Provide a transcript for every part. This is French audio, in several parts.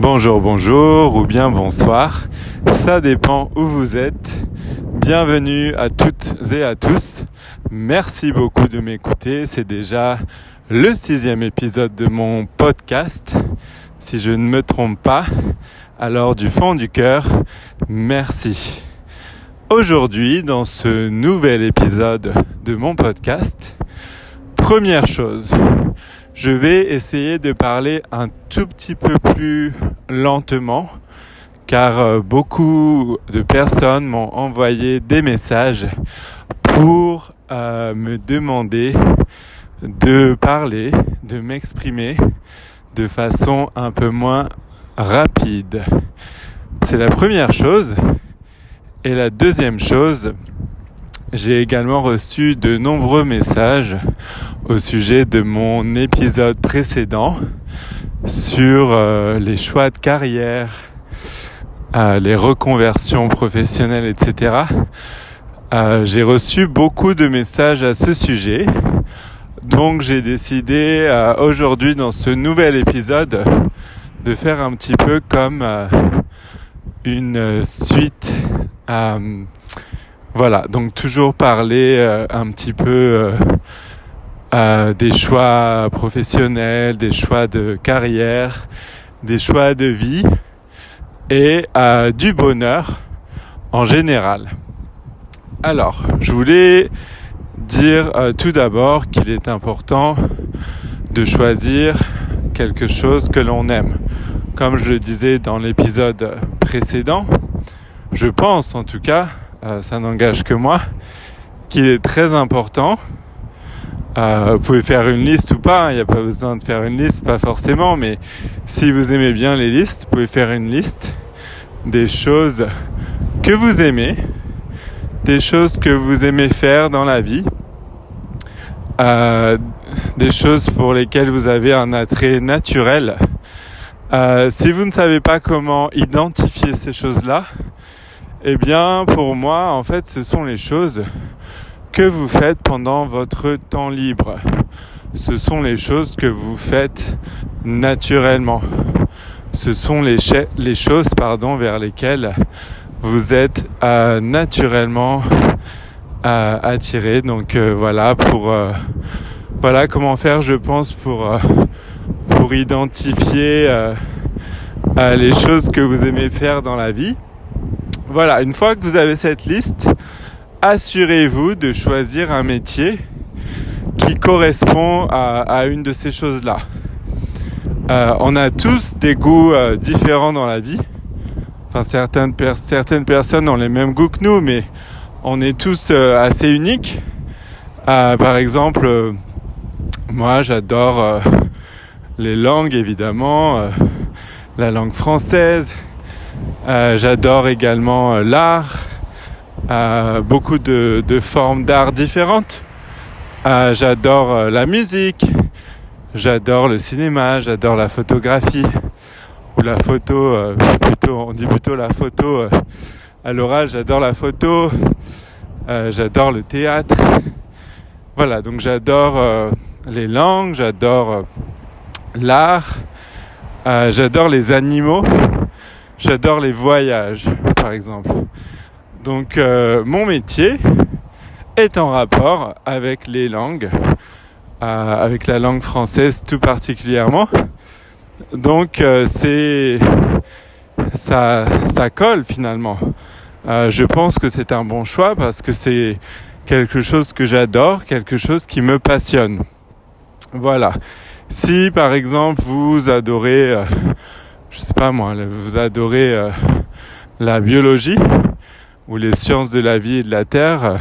Bonjour, bonjour ou bien bonsoir. Ça dépend où vous êtes. Bienvenue à toutes et à tous. Merci beaucoup de m'écouter. C'est déjà le sixième épisode de mon podcast. Si je ne me trompe pas, alors du fond du cœur, merci. Aujourd'hui, dans ce nouvel épisode de mon podcast, première chose, je vais essayer de parler un tout petit peu plus lentement car euh, beaucoup de personnes m'ont envoyé des messages pour euh, me demander de parler, de m'exprimer de façon un peu moins rapide. C'est la première chose. Et la deuxième chose, j'ai également reçu de nombreux messages au sujet de mon épisode précédent sur euh, les choix de carrière, euh, les reconversions professionnelles, etc. Euh, j'ai reçu beaucoup de messages à ce sujet. Donc j'ai décidé aujourd'hui dans ce nouvel épisode de faire un petit peu comme une suite voilà, donc toujours parler euh, un petit peu euh, euh, des choix professionnels, des choix de carrière, des choix de vie et du bonheur en général. Alors, je voulais dire tout d'abord qu'il est important de choisir quelque chose que l'on aime. Comme je le disais dans l'épisode précédent, je pense en tout cas euh, ça n'engage que moi, qu'il est très important. Euh, vous pouvez faire une liste ou pas, il n'y a pas besoin de faire une liste, pas forcément, mais si vous aimez bien les listes, vous pouvez faire une liste des choses que vous aimez, des choses que vous aimez faire dans la vie, euh, des choses pour lesquelles vous avez un attrait naturel. si vous ne savez pas comment identifier ces choses-là, eh bien, pour moi, en fait, ce sont les choses que vous faites pendant votre temps libre. Ce sont les choses que vous faites naturellement. Ce sont les, choses pardon, vers lesquelles vous êtes euh, naturellement euh, attiré. Donc euh, voilà pour comment faire, je pense, pour identifier les choses que vous aimez faire dans la vie. Voilà, une fois que vous avez cette liste, assurez-vous de choisir un métier qui correspond à, une de ces choses-là. Euh, on a tous des goûts euh, différents dans la vie. Enfin, certaines, personnes ont les mêmes goûts que nous, mais on est tous euh, assez uniques. par exemple, moi j'adore les langues évidemment, la langue française, euh, j'adore également euh, l'art, euh, beaucoup de, formes d'art différentes. j'adore la musique, j'adore le cinéma, j'adore la photographie ou la photo, plutôt, on dit plutôt la photo à l'oral. J'adore la photo, j'adore le théâtre. Voilà, donc j'adore les langues, j'adore l'art, j'adore les animaux. J'adore les voyages, par exemple. Donc euh, mon métier est en rapport avec les langues, euh, avec la langue française tout particulièrement. Donc euh, c'est ça, ça colle finalement. je pense que c'est un bon choix parce que c'est quelque chose que j'adore, quelque chose qui me passionne. Voilà. Si par exemple vous adorez je sais pas moi, vous adorez euh, la biologie ou les sciences de la vie et de la terre, euh,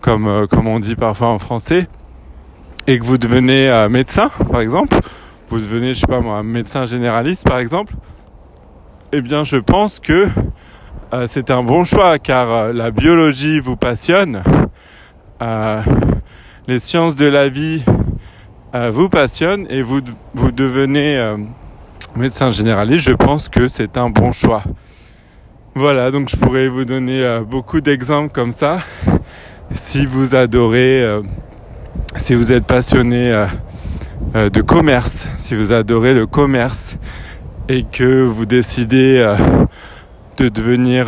comme, euh, comme on dit parfois en français, et que vous devenez médecin, par exemple, vous devenez, je sais pas moi, médecin généraliste, par exemple, eh bien, je pense que c'est un bon choix, car la biologie vous passionne, les sciences de la vie vous passionnent, et vous, vous devenez médecin généraliste, je pense que c'est un bon choix. Voilà, donc je pourrais vous donner euh, beaucoup d'exemples comme ça. Si vous adorez, euh, si vous êtes passionné euh, de commerce, si vous adorez le commerce et que vous décidez de devenir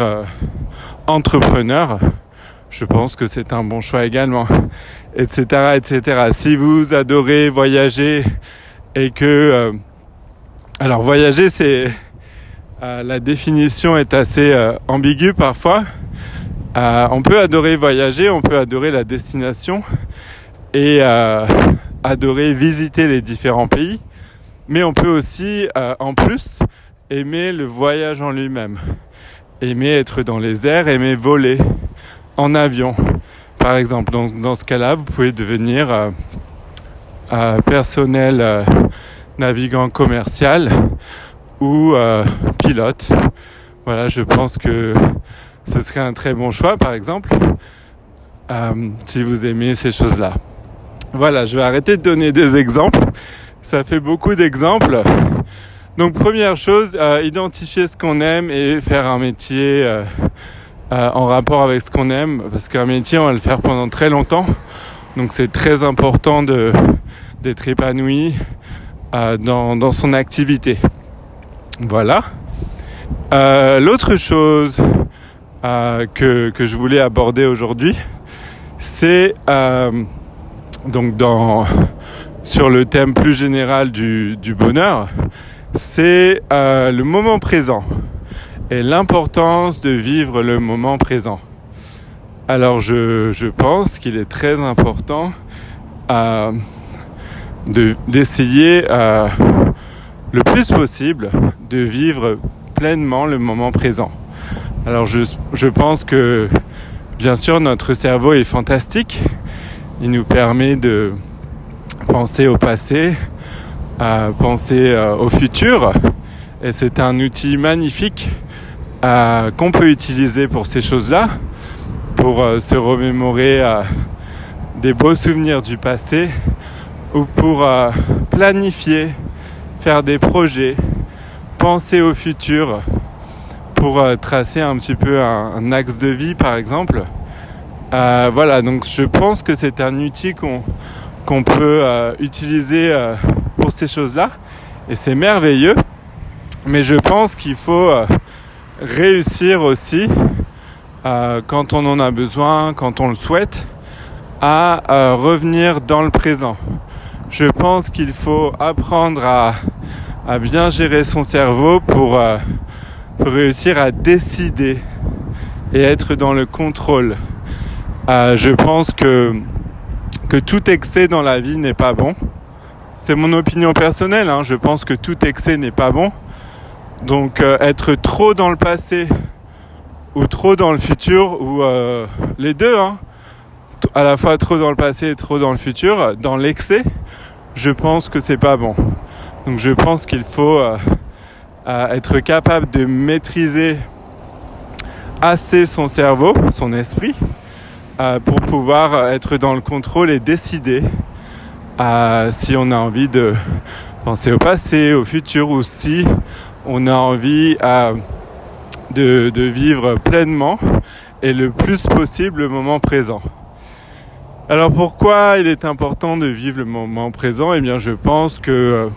entrepreneur, je pense que c'est un bon choix également, etc., etc. Si vous adorez voyager et que, alors voyager, c'est la définition est assez ambiguë parfois. on peut adorer voyager, on peut adorer la destination et adorer visiter les différents pays. Mais on peut aussi, euh, en plus, aimer le voyage en lui-même. Aimer être dans les airs, aimer voler en avion. Par exemple, dans, dans ce cas-là, vous pouvez devenir euh, euh, personnel navigant commercial ou pilote. Voilà, je pense que ce serait un très bon choix, par exemple, si vous aimez ces choses-là. Voilà, je vais arrêter de donner des exemples ça fait beaucoup d'exemples. Donc première chose, euh, identifier ce qu'on aime et faire un métier euh, euh, en rapport avec ce qu'on aime, parce qu'un métier on va le faire pendant très longtemps. Donc c'est très important d'être épanoui dans, dans son activité. Voilà. L'autre chose que, que je voulais aborder aujourd'hui, c'est donc dans sur le thème plus général du, bonheur, c'est euh, le moment présent et l'importance de vivre le moment présent. Alors je, pense qu'il est très important euh, d'essayer euh, le plus possible de vivre pleinement le moment présent. Alors je, pense que bien sûr notre cerveau est fantastique. Il nous permet de, penser au passé, à penser euh, au futur. Et c'est un outil magnifique euh, qu'on peut utiliser pour ces choses-là, pour euh, se remémorer des beaux souvenirs du passé ou pour planifier, faire des projets, penser au futur, pour tracer un petit peu un, axe de vie par exemple. voilà, donc je pense que c'est un outil qu'on peut euh, utiliser euh, pour ces choses-là. Et c'est merveilleux. Mais je pense qu'il faut euh, réussir aussi, quand on en a besoin, quand on le souhaite, à revenir dans le présent. Je pense qu'il faut apprendre à, à, bien gérer son cerveau pour, pour, réussir à décider et être dans le contrôle. je pense que que tout excès dans la vie n'est pas bon. C'est mon opinion personnelle, hein. je pense que tout excès n'est pas bon. Donc euh, être trop dans le passé ou trop dans le futur, ou euh, les deux, hein, à la fois trop dans le passé et trop dans le futur, dans l'excès, je pense que c'est pas bon. Donc je pense qu'il faut euh, être capable de maîtriser assez son cerveau, son esprit, euh, pour pouvoir être dans le contrôle et décider euh, si on a envie de penser au passé, au futur ou si on a envie euh, de, vivre pleinement et le plus possible le moment présent. Alors pourquoi il est important de vivre le moment présent? Eh bien je pense que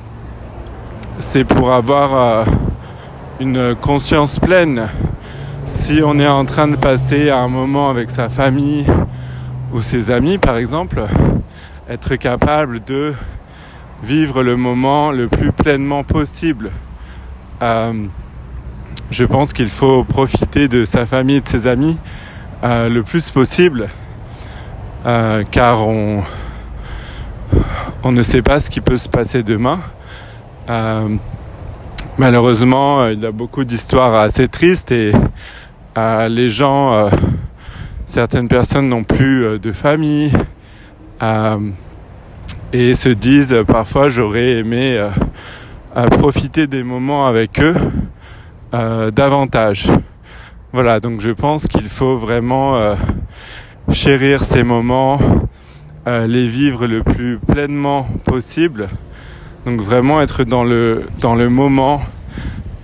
c'est pour avoir une conscience pleine. Si on est en train de passer un moment avec sa famille ou ses amis par exemple, être capable de vivre le moment le plus pleinement possible. Euh, je pense qu'il faut profiter de sa famille et de ses amis euh, le plus possible euh, car on, on ne sait pas ce qui peut se passer demain. malheureusement, il y a beaucoup d'histoires assez tristes et les gens, euh, certaines personnes n'ont plus euh, de famille euh, et se disent parfois j'aurais aimé profiter des moments avec eux davantage. Voilà, donc je pense qu'il faut vraiment chérir ces moments, les vivre le plus pleinement possible. Donc vraiment être dans le, dans le moment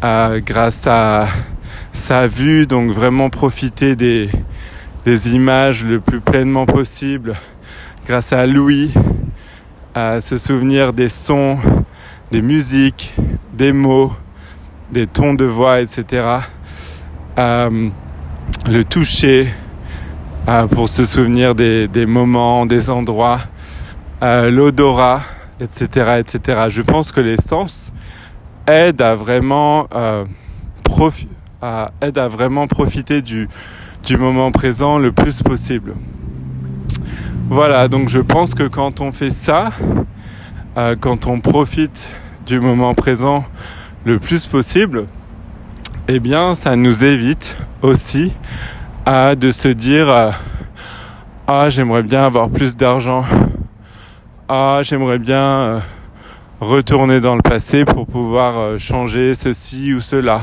grâce à sa vue, donc vraiment profiter des, des images le plus pleinement possible grâce à Louis, à se souvenir des sons, des musiques, des mots, des tons de voix, etc. Euh, le toucher euh, pour se souvenir des, moments, des endroits, euh, l'odorat, etc., etc. Je pense que les sens aident à vraiment à, aident à vraiment profiter du, du moment présent le plus possible. Voilà, donc je pense que quand on fait ça, euh, quand on profite du moment présent le plus possible, eh bien, ça nous évite aussi de se dire euh, ah j'aimerais bien avoir plus d'argent, ah j'aimerais bien euh, retourner dans le passé pour pouvoir changer ceci ou cela.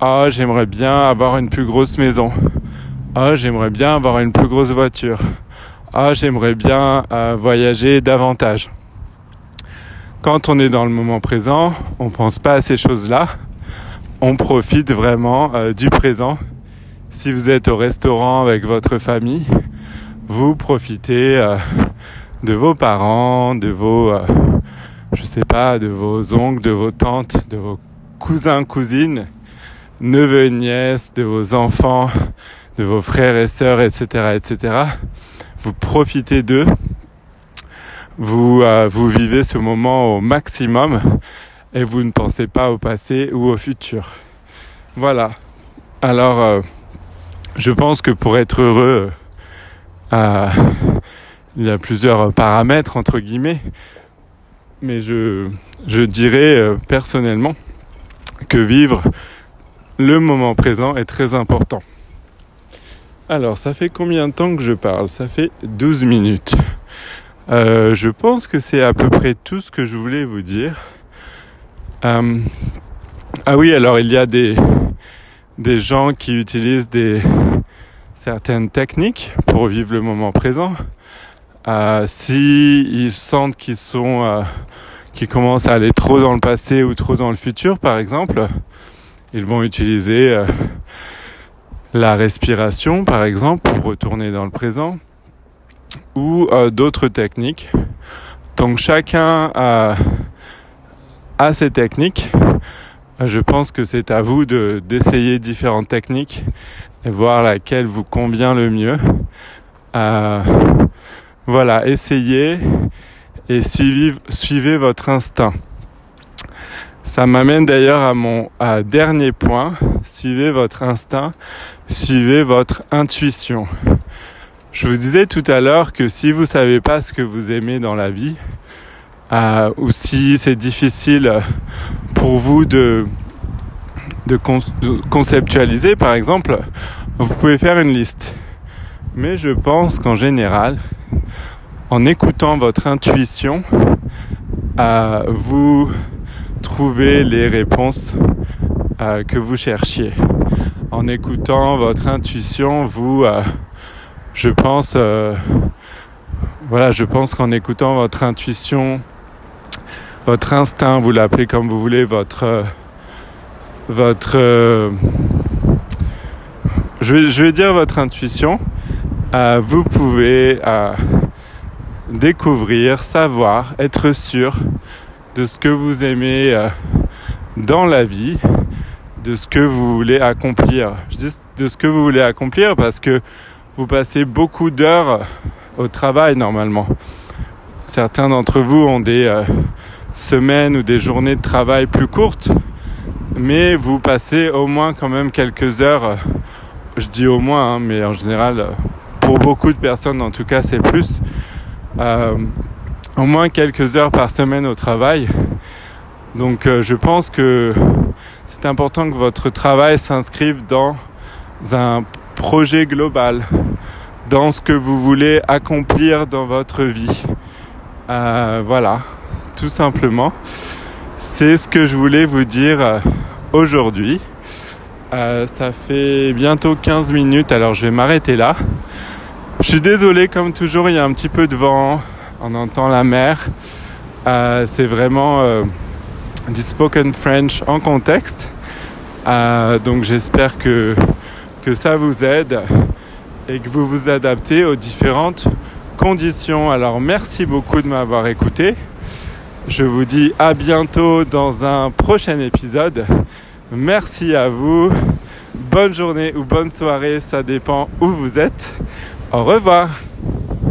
Ah, j'aimerais bien avoir une plus grosse maison. Ah, j'aimerais bien avoir une plus grosse voiture. Ah, j'aimerais bien euh, voyager davantage. Quand on est dans le moment présent, on pense pas à ces choses-là. On profite vraiment euh, du présent. Si vous êtes au restaurant avec votre famille, vous profitez euh, de vos parents, de vos, je sais pas, de vos oncles, de vos tantes, de vos cousins, cousines neveux et nièces, de vos enfants, de vos frères et sœurs, etc., etc. Vous profitez d'eux. Vous, euh, vous vivez ce moment au maximum et vous ne pensez pas au passé ou au futur. Voilà. Alors, euh, je pense que pour être heureux, euh, il y a plusieurs paramètres entre guillemets, mais je, je dirais personnellement que vivre le moment présent est très important. Alors, ça fait combien de temps que je parle? Ça fait 12 minutes. Euh, je pense que c'est à peu près tout ce que je voulais vous dire. Euh, ah oui, alors il y a des, des gens qui utilisent certaines techniques pour vivre le moment présent. Euh, si ils sentent qu'ils sont, euh, qu'ils commencent à aller trop dans le passé ou trop dans le futur, par exemple, ils vont utiliser euh, la respiration, par exemple, pour retourner dans le présent, ou d'autres techniques. Donc chacun a ses techniques. Je pense que c'est à vous de, d'essayer différentes techniques et voir laquelle vous convient le mieux. Euh, voilà, essayez et suivez, suivez votre instinct. Ça m'amène d'ailleurs à mon dernier point. Suivez votre instinct, suivez votre intuition. Je vous disais tout à l'heure que si vous savez pas ce que vous aimez dans la vie, euh, ou si c'est difficile pour vous de, conceptualiser, par exemple, vous pouvez faire une liste. Mais je pense qu'en général, en écoutant votre intuition, euh, vous trouver les réponses euh, que vous cherchiez. En écoutant votre intuition, vous, euh, je pense, euh, voilà, je pense qu'en écoutant votre intuition, votre instinct, vous l'appelez comme vous voulez, votre, votre, je vais, je vais dire votre intuition, vous pouvez découvrir, savoir, être sûr de ce que vous aimez euh, dans la vie, de ce que vous voulez accomplir. Je dis de ce que vous voulez accomplir parce que vous passez beaucoup d'heures au travail normalement. Certains d'entre vous ont des euh, semaines ou des journées de travail plus courtes, mais vous passez au moins quand même quelques heures. Euh, je dis au moins, hein, mais en général, pour beaucoup de personnes en tout cas, c'est plus au moins quelques heures par semaine au travail. Donc euh, je pense que c'est important que votre travail s'inscrive dans un projet global, dans ce que vous voulez accomplir dans votre vie. Euh, voilà, simplement. C'est ce que je voulais vous dire euh, aujourd'hui. ça fait bientôt 15 minutes, alors je vais m'arrêter là. Je suis désolé, comme toujours, il y a un petit peu de vent, on entend la mer. Euh, c'est vraiment euh, du spoken French en contexte. Euh, donc j'espère que, que ça vous aide et que vous vous adaptez aux différentes conditions. Alors merci beaucoup de m'avoir écouté. Je vous dis à bientôt dans un prochain épisode. Merci à vous. Bonne journée ou bonne soirée, ça dépend où vous êtes. Au revoir.